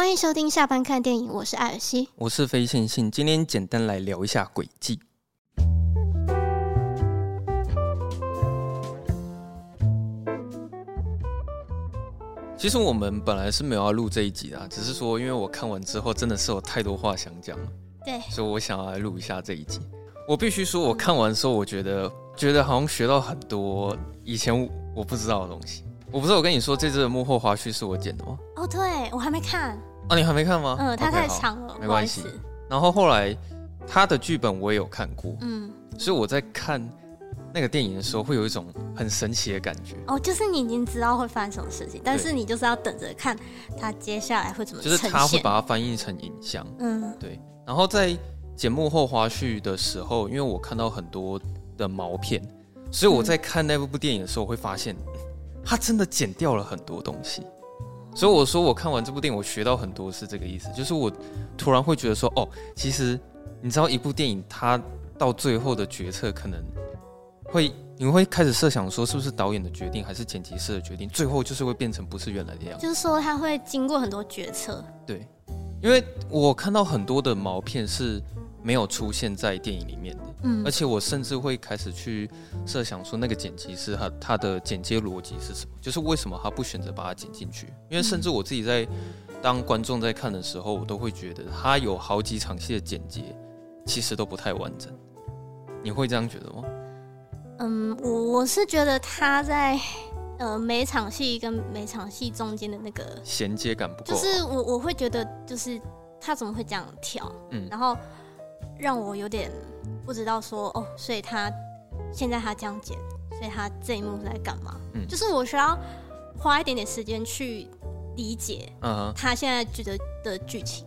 欢迎收听下班看电影，我是艾尔西，我是非线性，今天简单来聊一下轨迹。其实我们本来是没有要录这一集的，只是说因为我看完之后真的是有太多话想讲了，对，所以我想要来录一下这一集。我必须说，我看完之后，我觉得觉得好像学到很多以前我不知道的东西。我不是我跟你说，这支的幕后花絮是我剪的吗？哦，对，我还没看。啊，你还没看吗？嗯，它太长了，没关系。然后后来他的剧本我也有看过，嗯，所以我在看那个电影的时候，会有一种很神奇的感觉。哦，就是你已经知道会发生什么事情，但是你就是要等着看他接下来会怎么，就是他会把它翻译成影像，嗯，对。然后在剪幕后花絮的时候，因为我看到很多的毛片，所以我在看那部部电影的时候，会发现他真的剪掉了很多东西。所以我说，我看完这部电影，我学到很多是这个意思，就是我突然会觉得说，哦，其实你知道，一部电影它到最后的决策，可能会你会开始设想说，是不是导演的决定，还是剪辑师的决定，最后就是会变成不是原来的样子。就是说，他会经过很多决策。对，因为我看到很多的毛片是。没有出现在电影里面的，嗯，而且我甚至会开始去设想说，那个剪辑师他他的剪接逻辑是什么？就是为什么他不选择把它剪进去？因为甚至我自己在当观众在看的时候，我都会觉得他有好几场戏的剪接其实都不太完整。你会这样觉得吗？嗯，我我是觉得他在呃每场戏跟每场戏中间的那个衔接感不够，就是我我会觉得就是他怎么会这样跳？嗯，然后。让我有点不知道说哦，所以他现在他这样剪，所以他这一幕是在干嘛？嗯，就是我需要花一点点时间去理解，嗯，他现在剧的的剧情。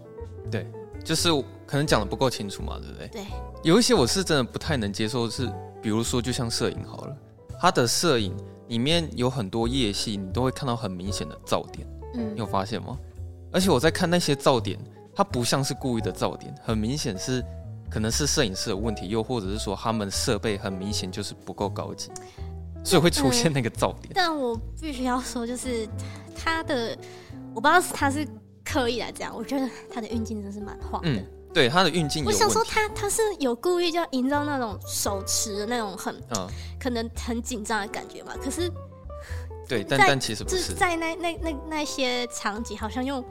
对，就是可能讲的不够清楚嘛，对不对？对，有一些我是真的不太能接受，是比如说就像摄影好了，他的摄影里面有很多夜戏，你都会看到很明显的噪点，嗯，你有发现吗？而且我在看那些噪点，它不像是故意的噪点，很明显是。可能是摄影师的问题，又或者是说他们设备很明显就是不够高级，所以会出现那个噪点。但我必须要说，就是他的，我不知道是他是刻意来这样，我觉得他的运镜真是蛮晃的。嗯，对，他的运镜。我想说他他是有故意就要营造那种手持的那种很，嗯，可能很紧张的感觉嘛。可是，对，但但其实不是，就是在那那那那些场景，好像又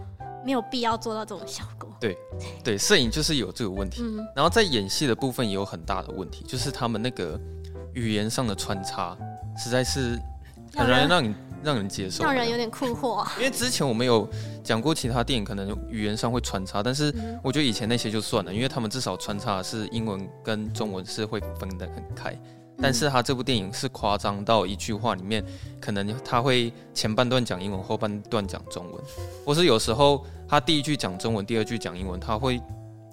没有必要做到这种效果。对，对，摄影就是有这个问题，嗯、然后在演戏的部分也有很大的问题，就是他们那个语言上的穿插，实在是很难让你让人接受，让人有点困惑。因为之前我们有讲过其他电影，可能语言上会穿插，但是我觉得以前那些就算了，因为他们至少穿插是英文跟中文是会分得很开。但是他这部电影是夸张到一句话里面，可能他会前半段讲英文，后半段讲中文，或是有时候他第一句讲中文，第二句讲英文，他会，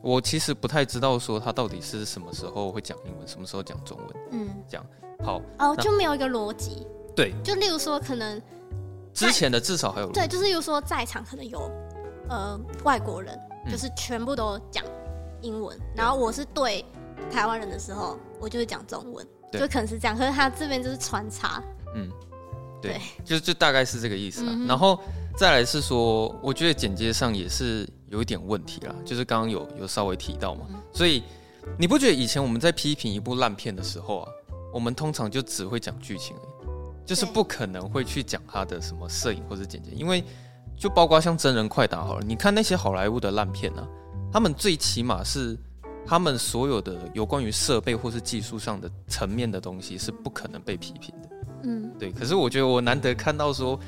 我其实不太知道说他到底是什么时候会讲英文，什么时候讲中文，嗯，讲好哦，就没有一个逻辑，对，就例如说可能之前的至少还有对，就是例如说在场可能有呃外国人，就是全部都讲英文，然后我是对台湾人的时候，我就是讲中文。就可能是这样，可是他这边就是穿插，嗯，对，对。就就大概是这个意思啊。嗯、然后再来是说，我觉得剪接上也是有一点问题啦，就是刚刚有有稍微提到嘛，嗯、所以你不觉得以前我们在批评一部烂片的时候啊，我们通常就只会讲剧情而已，就是不可能会去讲它的什么摄影或者剪接，因为就包括像真人快打好了，你看那些好莱坞的烂片啊，他们最起码是。他们所有的有关于设备或是技术上的层面的东西是不可能被批评的，嗯，对。可是我觉得我难得看到说，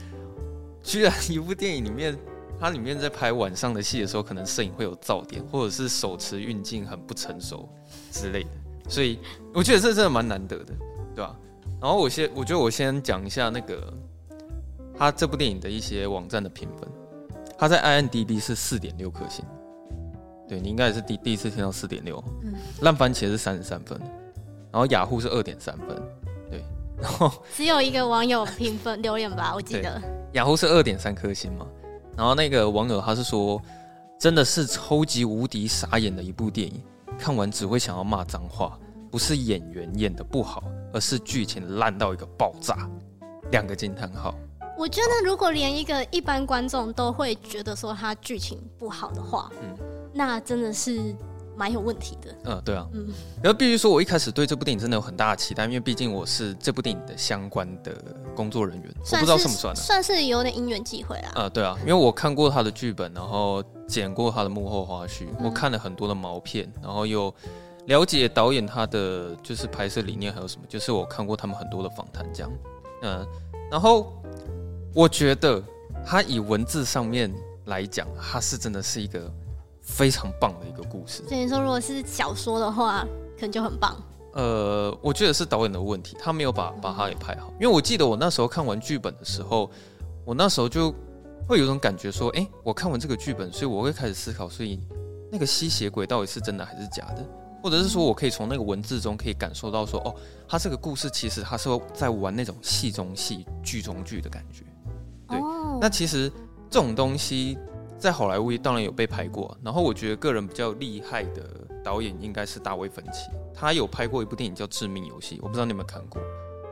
居然一部电影里面，它里面在拍晚上的戏的时候，可能摄影会有噪点，或者是手持运镜很不成熟之类的。所以我觉得这真的蛮难得的，对吧？然后我先，我觉得我先讲一下那个他这部电影的一些网站的评分，他在 IMDB 是四点六颗星。对，你应该也是第第一次听到四点六，嗯，烂番茄是三十三分，然后雅虎是二点三分，对，然后 只有一个网友评分留言吧，我记得雅虎是二点三颗星嘛，然后那个网友他是说，真的是超级无敌傻眼的一部电影，看完只会想要骂脏话，不是演员演的不好，而是剧情烂到一个爆炸，两个惊叹号。我觉得如果连一个一般观众都会觉得说他剧情不好的话，嗯，那真的是蛮有问题的。嗯，对啊，嗯。然后必须说，我一开始对这部电影真的有很大的期待，因为毕竟我是这部电影的相关的工作人员，我不知道算不算呢？算是有点因缘际会啊。嗯，对啊，因为我看过他的剧本，然后剪过他的幕后花絮，我看了很多的毛片，然后又了解导演他的就是拍摄理念还有什么，就是我看过他们很多的访谈这样，嗯，然后。我觉得他以文字上面来讲，他是真的是一个非常棒的一个故事。所以说，如果是小说的话，可能就很棒。呃，我觉得是导演的问题，他没有把把它给拍好。因为我记得我那时候看完剧本的时候，我那时候就会有种感觉说，哎，我看完这个剧本，所以我会开始思考，所以那个吸血鬼到底是真的还是假的？或者是说我可以从那个文字中可以感受到说，哦，他这个故事其实他是在玩那种戏中戏、剧中剧的感觉。对，那其实这种东西在好莱坞当然有被拍过。然后我觉得个人比较厉害的导演应该是大卫芬奇，他有拍过一部电影叫《致命游戏》，我不知道你有没有看过。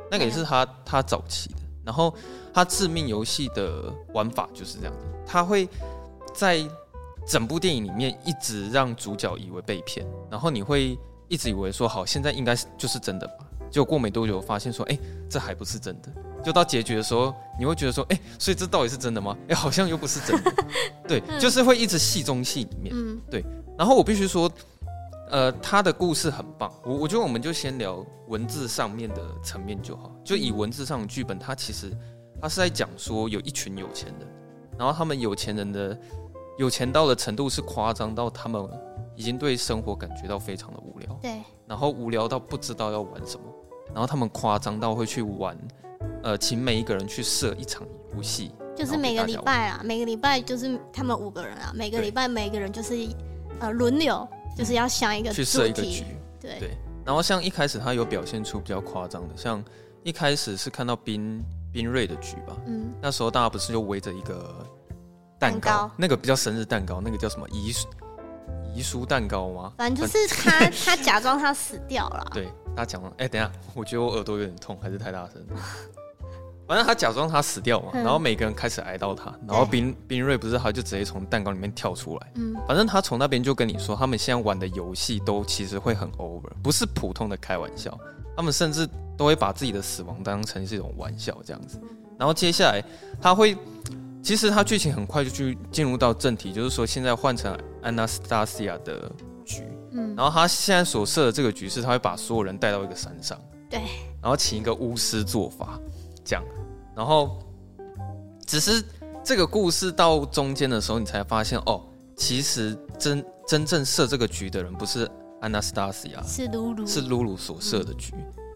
那个也是他他早期的。然后他《致命游戏》的玩法就是这样子，他会在整部电影里面一直让主角以为被骗，然后你会一直以为说好，现在应该是就是真的吧。结果过没多久发现说，哎，这还不是真的。就到结局的时候，你会觉得说，哎、欸，所以这到底是真的吗？哎、欸，好像又不是真的。对，就是会一直戏中戏里面。嗯，对。然后我必须说，呃，他的故事很棒。我我觉得我们就先聊文字上面的层面就好。就以文字上的剧本，它其实它是在讲说有一群有钱人，然后他们有钱人的有钱到的程度是夸张到他们已经对生活感觉到非常的无聊。对。然后无聊到不知道要玩什么，然后他们夸张到会去玩。呃，请每一个人去设一场游戏，就是每个礼拜啊，每个礼拜就是他们五个人啊，每个礼拜每个人就是呃轮流，就是要想一个去设一个局，对。对。然后像一开始他有表现出比较夸张的，像一开始是看到冰冰瑞的局吧，嗯，那时候大家不是就围着一个蛋糕，那个比较生日蛋糕，那个叫什么遗书遗书蛋糕吗？反正就是他他假装他死掉了，对他讲了，哎，等一下，我觉得我耳朵有点痛，还是太大声。反正他假装他死掉嘛，然后每个人开始哀悼他，然后冰冰瑞不是他就直接从蛋糕里面跳出来，嗯，反正他从那边就跟你说，他们现在玩的游戏都其实会很 over，不是普通的开玩笑，他们甚至都会把自己的死亡当成是一种玩笑这样子。然后接下来他会，其实他剧情很快就去进入到正题，就是说现在换成安娜斯塔西亚的局，嗯，然后他现在所设的这个局是，他会把所有人带到一个山上，对，然后请一个巫师做法，这样。然后，只是这个故事到中间的时候，你才发现哦，其实真真正设这个局的人不是安娜斯塔西亚，是露露，是露露所设的局。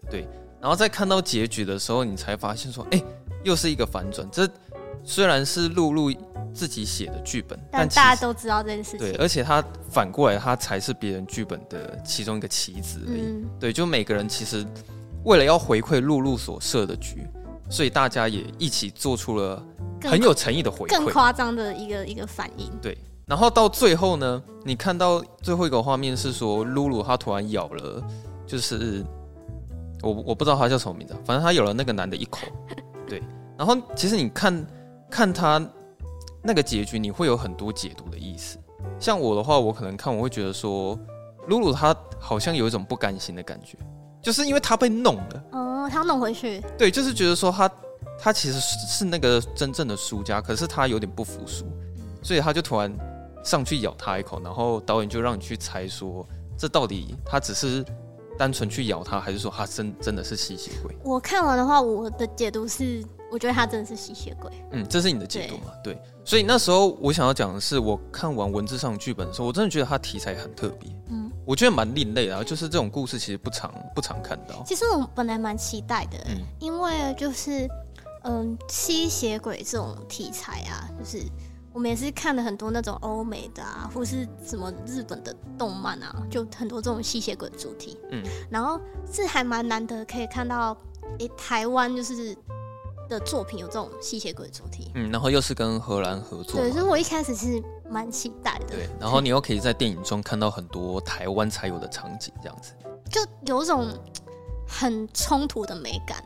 对，然后在看到结局的时候，你才发现说，哎，又是一个反转。这虽然是露露自己写的剧本，但大家都知道这件事情。对，而且他反过来，他才是别人剧本的其中一个棋子而已。嗯、对，就每个人其实为了要回馈露露所设的局。所以大家也一起做出了很有诚意的回馈，更夸张的一个一个反应。对，然后到最后呢，你看到最后一个画面是说，露露她突然咬了，就是我我不知道她叫什么名字，反正她咬了那个男的一口。对，然后其实你看看她那个结局，你会有很多解读的意思。像我的话，我可能看我会觉得说，露露她好像有一种不甘心的感觉。就是因为她被弄了，哦，他要弄回去。对，就是觉得说他他其实是是那个真正的输家，可是他有点不服输，所以他就突然上去咬他一口，然后导演就让你去猜说，这到底他只是单纯去咬他，还是说他真真的是吸血鬼？我看完的话，我的解读是，我觉得他真的是吸血鬼。嗯，这是你的解读嘛？对，对，所以那时候我想要讲的是，我看完文字上的剧本的时候，我真的觉得他题材很特别。嗯。我觉得蛮另类的，就是这种故事其实不常不常看到。其实我本来蛮期待的，嗯，因为就是嗯吸血鬼这种题材啊，就是我们也是看了很多那种欧美的啊，或是什么日本的动漫啊，就很多这种吸血鬼主题，嗯，然后是还蛮难得可以看到，诶，台湾就是。的作品有这种吸血鬼主题，嗯，然后又是跟荷兰合作，对，所以我一开始是蛮期待的，对，然后你又可以在电影中看到很多台湾才有的场景，这样子，就有一种很冲突的美感，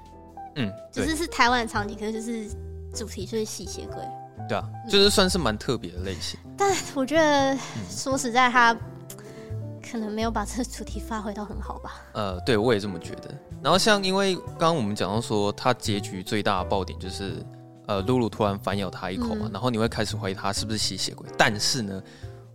嗯，只是是台湾的场景，可是就是主题就是吸血鬼。对啊，就是算是蛮特别的类型。但我觉得说实在，他可能没有把这个主题发挥到很好吧。呃，对，我也这么觉得。然后像因为刚刚我们讲到说，他结局最大的爆点就是，呃，露露突然反咬他一口嘛，嗯、然后你会开始怀疑他是不是吸血鬼。但是呢，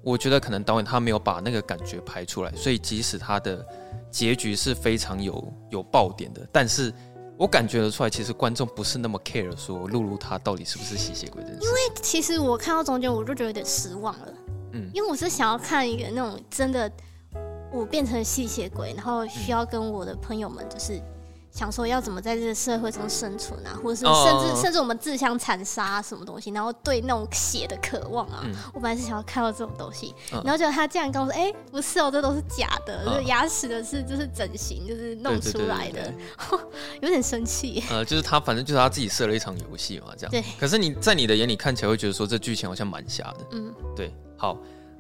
我觉得可能导演他没有把那个感觉拍出来，所以即使他的结局是非常有有爆点的，但是。我感觉得出来，其实观众不是那么 care 说露露她到底是不是吸血鬼这件事。因为其实我看到中间，我就觉得有点失望了。嗯，因为我是想要看一个那种真的，我变成吸血鬼，然后需要跟我的朋友们就是。想说要怎么在这个社会中生存啊，或者是甚至、oh. 甚至我们自相残杀、啊、什么东西，然后对那种血的渴望啊，嗯、我本来是想要看到这种东西，uh. 然后结果他竟然跟我说：“哎、欸，不是哦，这都是假的，这、uh. 牙齿的是就是整形，就是弄出来的。”有点生气。呃，就是他反正就是他自己设了一场游戏嘛，这样。对。可是你在你的眼里看起来会觉得说这剧情好像蛮瞎的。嗯，对。好，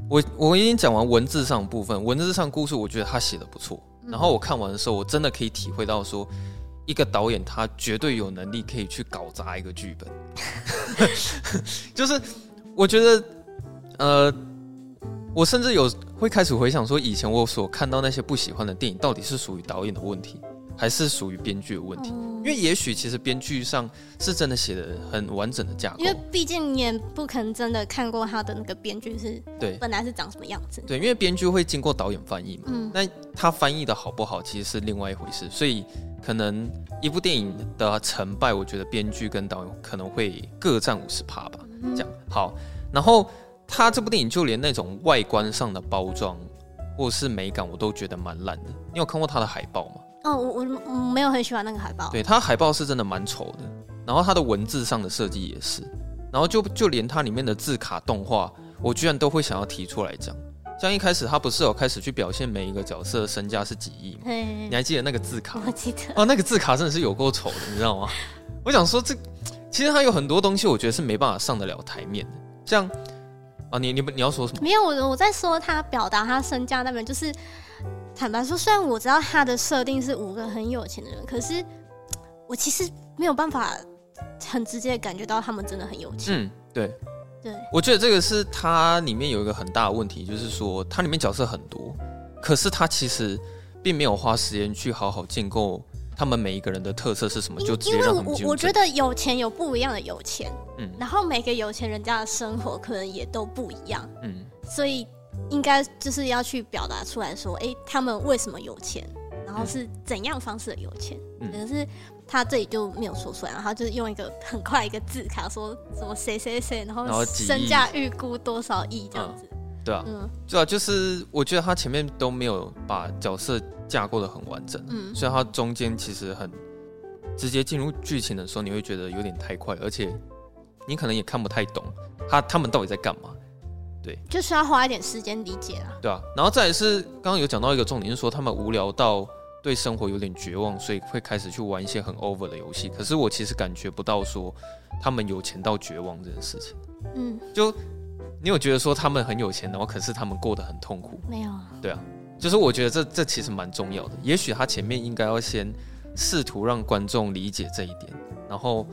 我我已经讲完文字上的部分，文字上故事我觉得他写的不错。然后我看完的时候，我真的可以体会到说，一个导演他绝对有能力可以去搞砸一个剧本。就是我觉得，呃，我甚至有会开始回想说，以前我所看到那些不喜欢的电影，到底是属于导演的问题。还是属于编剧的问题，因为也许其实编剧上是真的写的很完整的架构。因为毕竟你也不可能真的看过他的那个编剧是，对，本来是长什么样子。对，因为编剧会经过导演翻译嘛，嗯，那他翻译的好不好，其实是另外一回事。所以可能一部电影的成败，我觉得编剧跟导演可能会各占五十趴吧。这样好，然后他这部电影就连那种外观上的包装或是美感，我都觉得蛮烂的。你有看过他的海报吗？哦，我我没有很喜欢那个海报。对，它海报是真的蛮丑的，然后它的文字上的设计也是，然后就就连它里面的字卡动画，我居然都会想要提出来讲。像一开始他不是有开始去表现每一个角色的身价是几亿吗？你还记得那个字卡？我记得。哦，那个字卡真的是有够丑的，你知道吗？我想说这，其实它有很多东西，我觉得是没办法上得了台面的。像啊，你你你要说什么？没有，我我在说他表达他身价那边就是。坦白说，虽然我知道他的设定是五个很有钱的人，可是我其实没有办法很直接的感觉到他们真的很有钱。嗯，对，对，我觉得这个是它里面有一个很大的问题，就是说它里面角色很多，可是它其实并没有花时间去好好建构他们每一个人的特色是什么，就直接让他们。我我觉得有钱有不一样的有钱，嗯，然后每个有钱人家的生活可能也都不一样，嗯，所以。应该就是要去表达出来说，哎、欸，他们为什么有钱，然后是怎样方式的有钱？可、嗯、是他这里就没有说出来，然后他就是用一个很快一个字卡说什么谁谁谁，然后身价预估多少亿这样子。嗯、对啊，嗯，对啊，就是我觉得他前面都没有把角色架构的很完整，嗯，所以他中间其实很直接进入剧情的时候，你会觉得有点太快，而且你可能也看不太懂他他们到底在干嘛。对，就是要花一点时间理解啊。对啊，然后再来是刚刚有讲到一个重点，是说他们无聊到对生活有点绝望，所以会开始去玩一些很 over 的游戏。可是我其实感觉不到说他们有钱到绝望这件事情。嗯，就你有觉得说他们很有钱，然后可是他们过得很痛苦？没有啊。对啊，就是我觉得这这其实蛮重要的。也许他前面应该要先试图让观众理解这一点，然后。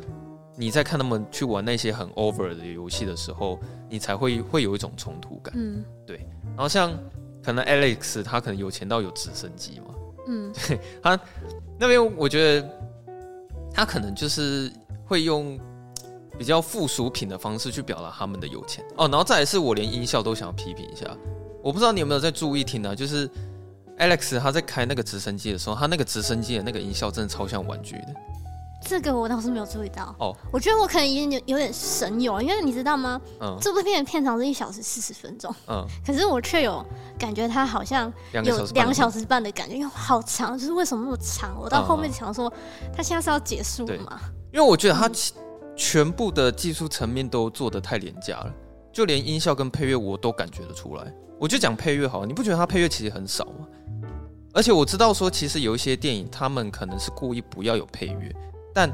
你在看他们去玩那些很 over 的游戏的时候，你才会会有一种冲突感。嗯，对。然后像可能 Alex 他可能有钱到有直升机嘛。嗯，对。他那边我觉得他可能就是会用比较附属品的方式去表达他们的有钱哦。然后再来是我连音效都想要批评一下，我不知道你有没有在注意听呢？就是 Alex 他在开那个直升机的时候，他那个直升机的那个音效真的超像玩具的。这个我倒是没有注意到哦，我觉得我可能已经有有点神游，因为你知道吗？嗯，这部片的片长是一小时四十分钟，嗯，可是我却有感觉它好像有两小时半的感觉，因为好长，就是为什么那么长？我到后面想说，它现在是要结束了吗？因为我觉得它全部的技术层面都做的太廉价了，就连音效跟配乐我都感觉得出来。我就讲配乐好了，你不觉得它配乐其实很少吗？而且我知道说，其实有一些电影，他们可能是故意不要有配乐。但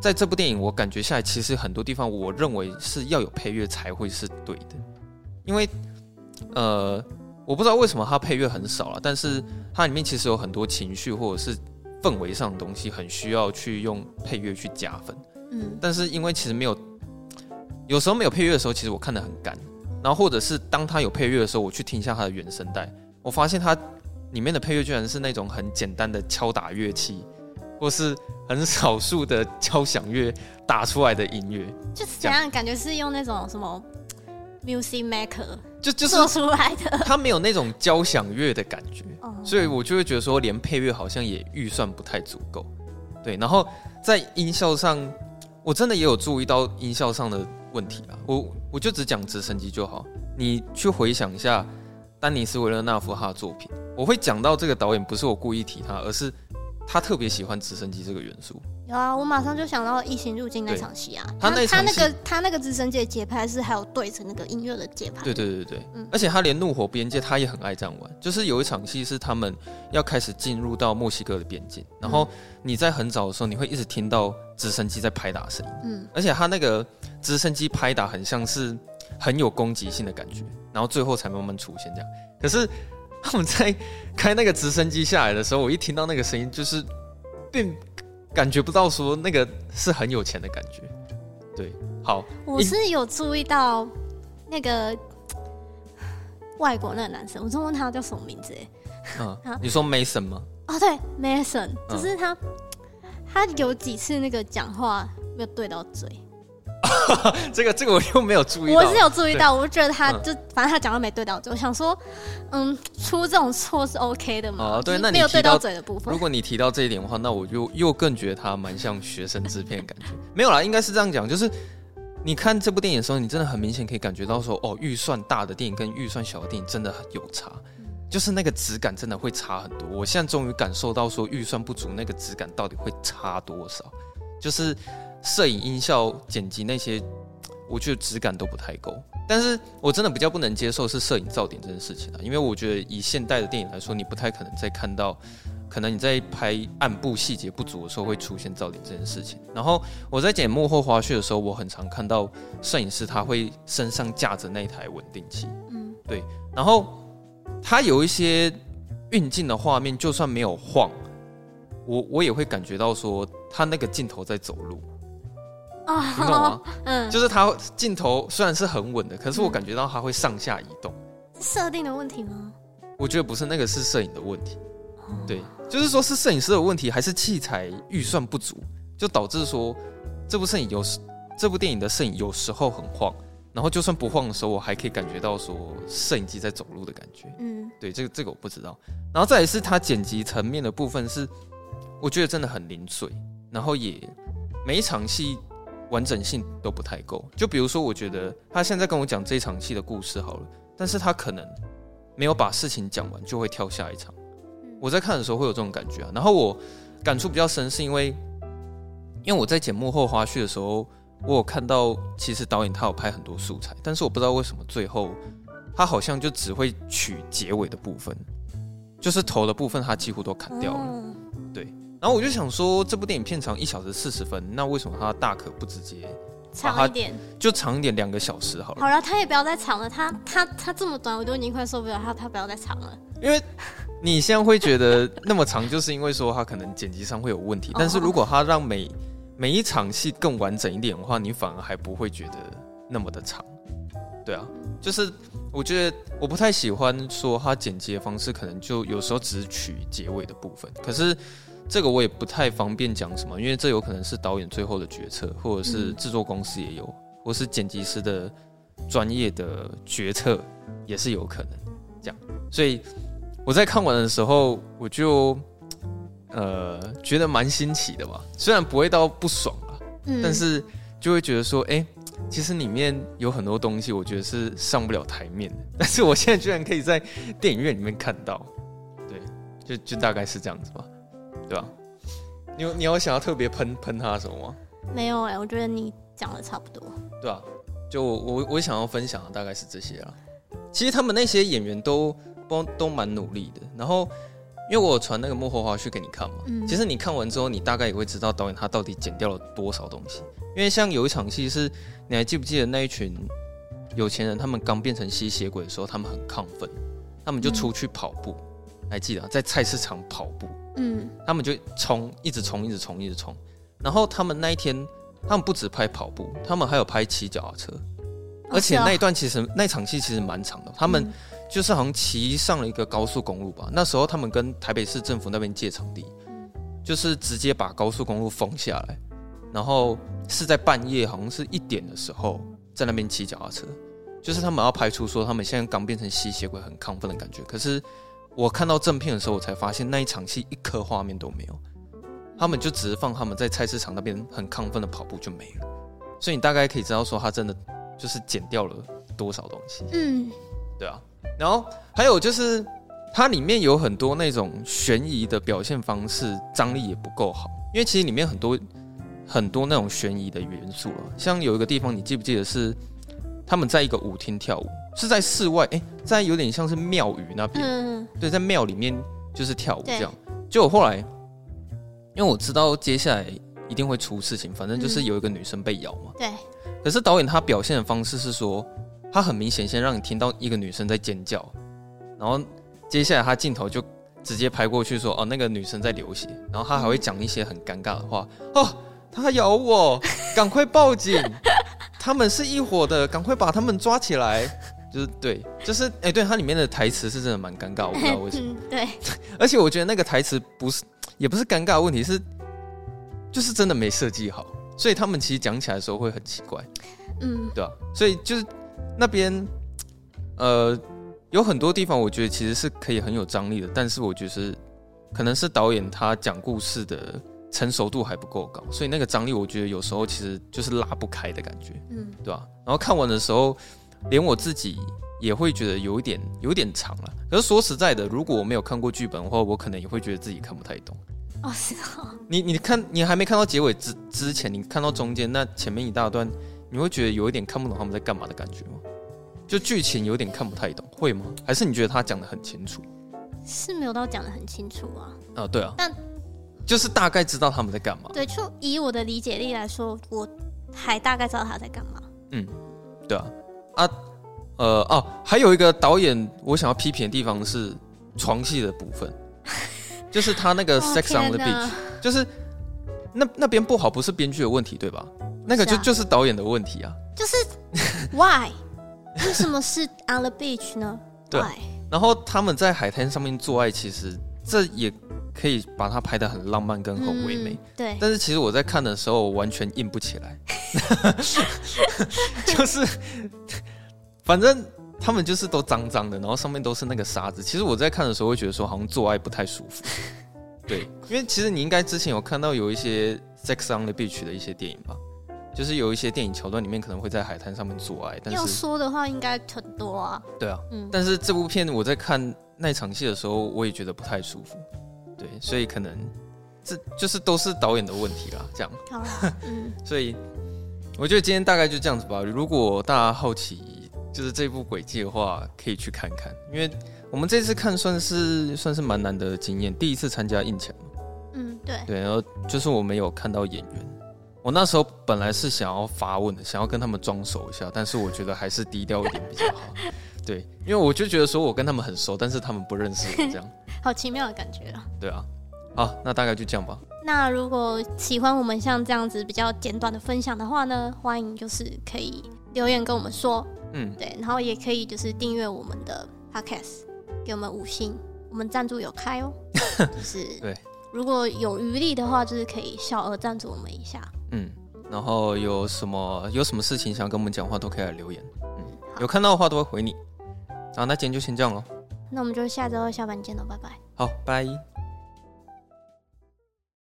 在这部电影，我感觉下来，其实很多地方，我认为是要有配乐才会是对的，因为，呃，我不知道为什么它配乐很少了，但是它里面其实有很多情绪或者是氛围上的东西，很需要去用配乐去加分。嗯，但是因为其实没有，有时候没有配乐的时候，其实我看得很干。然后或者是当它有配乐的时候，我去听一下它的原声带，我发现它里面的配乐居然是那种很简单的敲打乐器，或是很少数的交响乐打出来的音乐，就是怎样感觉是用那种什么 music maker 就就是做出来的，他没有那种交响乐的感觉，所以我就会觉得说，连配乐好像也预算不太足够。对，然后在音效上，我真的也有注意到音效上的问题啊。我我就只讲直升机就好。你去回想一下丹尼斯维勒纳夫他的作品，我会讲到这个导演不是我故意提他，而是他特别喜欢直升机这个元素。有啊，我马上就想到异形入境那场戏啊，他那他那个他那个直升机的节拍是还有对着那个音乐的节拍。对对对对，嗯、而且他连怒火边界他也很爱这样玩，就是有一场戏是他们要开始进入到墨西哥的边境，然后你在很早的时候你会一直听到直升机在拍打声音，嗯，而且他那个直升机拍打很像是很有攻击性的感觉，然后最后才慢慢出现这样。可是他们在开那个直升机下来的时候，我一听到那个声音就是并。感觉不到说那个是很有钱的感觉，对，好，我是有注意到那个外国那个男生，我就问他叫什么名字哎，嗯，你说 Mason 吗？哦，对，Mason，就是他，嗯、他有几次那个讲话没有对到嘴。这个这个我又没有注意到，我是有注意到，我就觉得他就、嗯、反正他讲的没对到嘴，我想说，嗯，出这种错是 OK 的嘛？哦，对，那你没有对到嘴的部分。如果你提到这一点的话，那我就又更觉得他蛮像学生制片的感觉。没有啦，应该是这样讲，就是你看这部电影的时候，你真的很明显可以感觉到说，哦，预算大的电影跟预算小的电影真的很有差，就是那个质感真的会差很多。我现在终于感受到说，预算不足那个质感到底会差多少，就是。摄影、音效、剪辑那些，我觉得质感都不太够。但是我真的比较不能接受是摄影噪点这件事情啊，因为我觉得以现代的电影来说，你不太可能再看到，可能你在拍暗部细节不足的时候会出现噪点这件事情。然后我在剪幕后花絮的时候，我很常看到摄影师他会身上架着那台稳定器，嗯，对。然后他有一些运镜的画面，就算没有晃，我我也会感觉到说他那个镜头在走路。啊，你懂吗？嗯，就是它镜头虽然是很稳的，可是我感觉到它会上下移动。设定的问题吗？我觉得不是，那个是摄影的问题。对，就是说是摄影师的问题，还是器材预算不足，就导致说这部摄影有时这部电影的摄影有时候很晃，然后就算不晃的时候，我还可以感觉到说摄影机在走路的感觉。嗯，对，这个这个我不知道。然后再来是它剪辑层面的部分是，我觉得真的很零碎，然后也每一场戏。完整性都不太够，就比如说，我觉得他现在跟我讲这场戏的故事好了，但是他可能没有把事情讲完，就会跳下一场。我在看的时候会有这种感觉啊。然后我感触比较深，是因为因为我在剪幕后花絮的时候，我有看到其实导演他有拍很多素材，但是我不知道为什么最后他好像就只会取结尾的部分，就是头的部分他几乎都砍掉了。对。然后我就想说，这部电影片长一小时四十分，那为什么他大可不直接长一点，就长一点，两个小时好了。好了，他也不要再长了，他他他这么短，我都已经快受不了他，他不要再长了。因为你现在会觉得那么长，就是因为说他可能剪辑上会有问题。但是如果他让每每一场戏更完整一点的话，你反而还不会觉得那么的长。对啊，就是我觉得我不太喜欢说他剪辑的方式，可能就有时候只取结尾的部分，可是。这个我也不太方便讲什么，因为这有可能是导演最后的决策，或者是制作公司也有，或是剪辑师的专业的决策也是有可能这样。所以我在看完的时候，我就呃觉得蛮新奇的吧，虽然不会到不爽啊，嗯、但是就会觉得说，哎，其实里面有很多东西，我觉得是上不了台面的，但是我现在居然可以在电影院里面看到，对，就就大概是这样子吧。对吧？你有你有想要特别喷喷他什么吗？没有哎、欸，我觉得你讲的差不多。对啊，就我我想要分享的大概是这些啊。其实他们那些演员都都都蛮努力的。然后，因为我传那个幕后花絮给你看嘛，嗯、其实你看完之后，你大概也会知道导演他到底剪掉了多少东西。因为像有一场戏是，你还记不记得那一群有钱人他们刚变成吸血鬼的时候，他们很亢奋，他们就出去跑步，嗯、还记得在菜市场跑步。嗯，他们就冲，一直冲，一直冲，一直冲。然后他们那一天他们不止拍跑步，他们还有拍骑脚踏车，哦、而且那一段其实、哦、那场戏其实蛮长的。他们就是好像骑上了一个高速公路吧，那时候他们跟台北市政府那边借场地，就是直接把高速公路封下来，然后是在半夜，好像是一点的时候在那边骑脚踏车，就是他们要拍出说他们现在刚变成吸血鬼很亢奋的感觉。可是我看到正片的时候，我才发现那一场戏一颗画面都没有。他们就只是放他们在菜市场那边很亢奋的跑步就没了，所以你大概可以知道说他真的就是剪掉了多少东西。嗯，对啊。然后还有就是它里面有很多那种悬疑的表现方式，张力也不够好，因为其实里面很多很多那种悬疑的元素了。像有一个地方，你记不记得是他们在一个舞厅跳舞，是在室外，哎，在有点像是庙宇那边，嗯，对，在庙里面就是跳舞这样。结果后来。因为我知道接下来一定会出事情，反正就是有一个女生被咬嘛。对。可是导演他表现的方式是说，他很明显先让你听到一个女生在尖叫，然后接下来他镜头就直接拍过去说，哦，那个女生在流血，然后他还会讲一些很尴尬的话，哦，他咬我，赶快报警，他们是一伙的，赶快把他们抓起来。就是对，就是哎，对，它里面的台词是真的蛮尴尬，我不知道为什么。对。而且我觉得那个台词不是。也不是尴尬的问题，是就是真的没设计好，所以他们其实讲起来的时候会很奇怪，嗯，对吧？所以就是那边呃有很多地方，我觉得其实是可以很有张力的，但是我觉得是可能是导演他讲故事的成熟度还不够高，所以那个张力我觉得有时候其实就是拉不开的感觉，嗯，对吧？然后看完的时候，连我自己也会觉得有一点有一点长了。可是说实在的，如果我没有看过剧本的话，我可能也会觉得自己看不太懂。哦，是哦。你你看，你还没看到结尾之之前，你看到中间那前面一大段，你会觉得有一点看不懂他们在干嘛的感觉吗？就剧情有点看不太懂，会吗？还是你觉得他讲的很清楚？是没有到讲的很清楚啊。啊，对啊。但就是大概知道他们在干嘛。对，就以我的理解力来说，我还大概知道他在干嘛。嗯，对啊。啊，呃，哦，还有一个导演我想要批评的地方是床戏的部分。就是他那个 Sex on the Beach，就是那那边不好，不是编剧的问题，对吧？那个就就是导演的问题啊。就是 Why？为什么是 on the beach 呢？对。然后他们在海滩上面做爱，其实这也可以把它拍的很浪漫跟很唯美。对。但是其实我在看的时候，完全硬不起来。就是，反正他们就是都脏脏的，然后上面都是那个沙子。其实我在看的时候会觉得说，好像做爱不太舒服。对，因为其实你应该之前有看到有一些 Sex on the Beach 的一些电影吧，就是有一些电影桥段里面可能会在海滩上面做爱。但是要说的话，应该很多啊。对啊，嗯。但是这部片我在看那场戏的时候，我也觉得不太舒服。对，所以可能这就是都是导演的问题啦。这样。嗯。所以我觉得今天大概就这样子吧。如果大家好奇。就是这部轨迹的话，可以去看看，因为我们这次看算是算是蛮难得的经验，第一次参加印前。嗯，对。对，然后就是我没有看到演员，我那时候本来是想要发问的，想要跟他们装熟一下，但是我觉得还是低调一点比较好。对，因为我就觉得说我跟他们很熟，但是他们不认识我，这样。好奇妙的感觉啊。对啊，好，那大概就这样吧。那如果喜欢我们像这样子比较简短的分享的话呢，欢迎就是可以留言跟我们说。嗯，对，然后也可以就是订阅我们的 podcast，给我们五星，我们赞助有开哦，就是对，如果有余力的话，就是可以小额赞助我们一下。嗯，然后有什么有什么事情想要跟我们讲话，都可以来留言。嗯，有看到的话都会回你。啊，那今天就先这样喽。那我们就下周下班见了，拜拜。好，拜。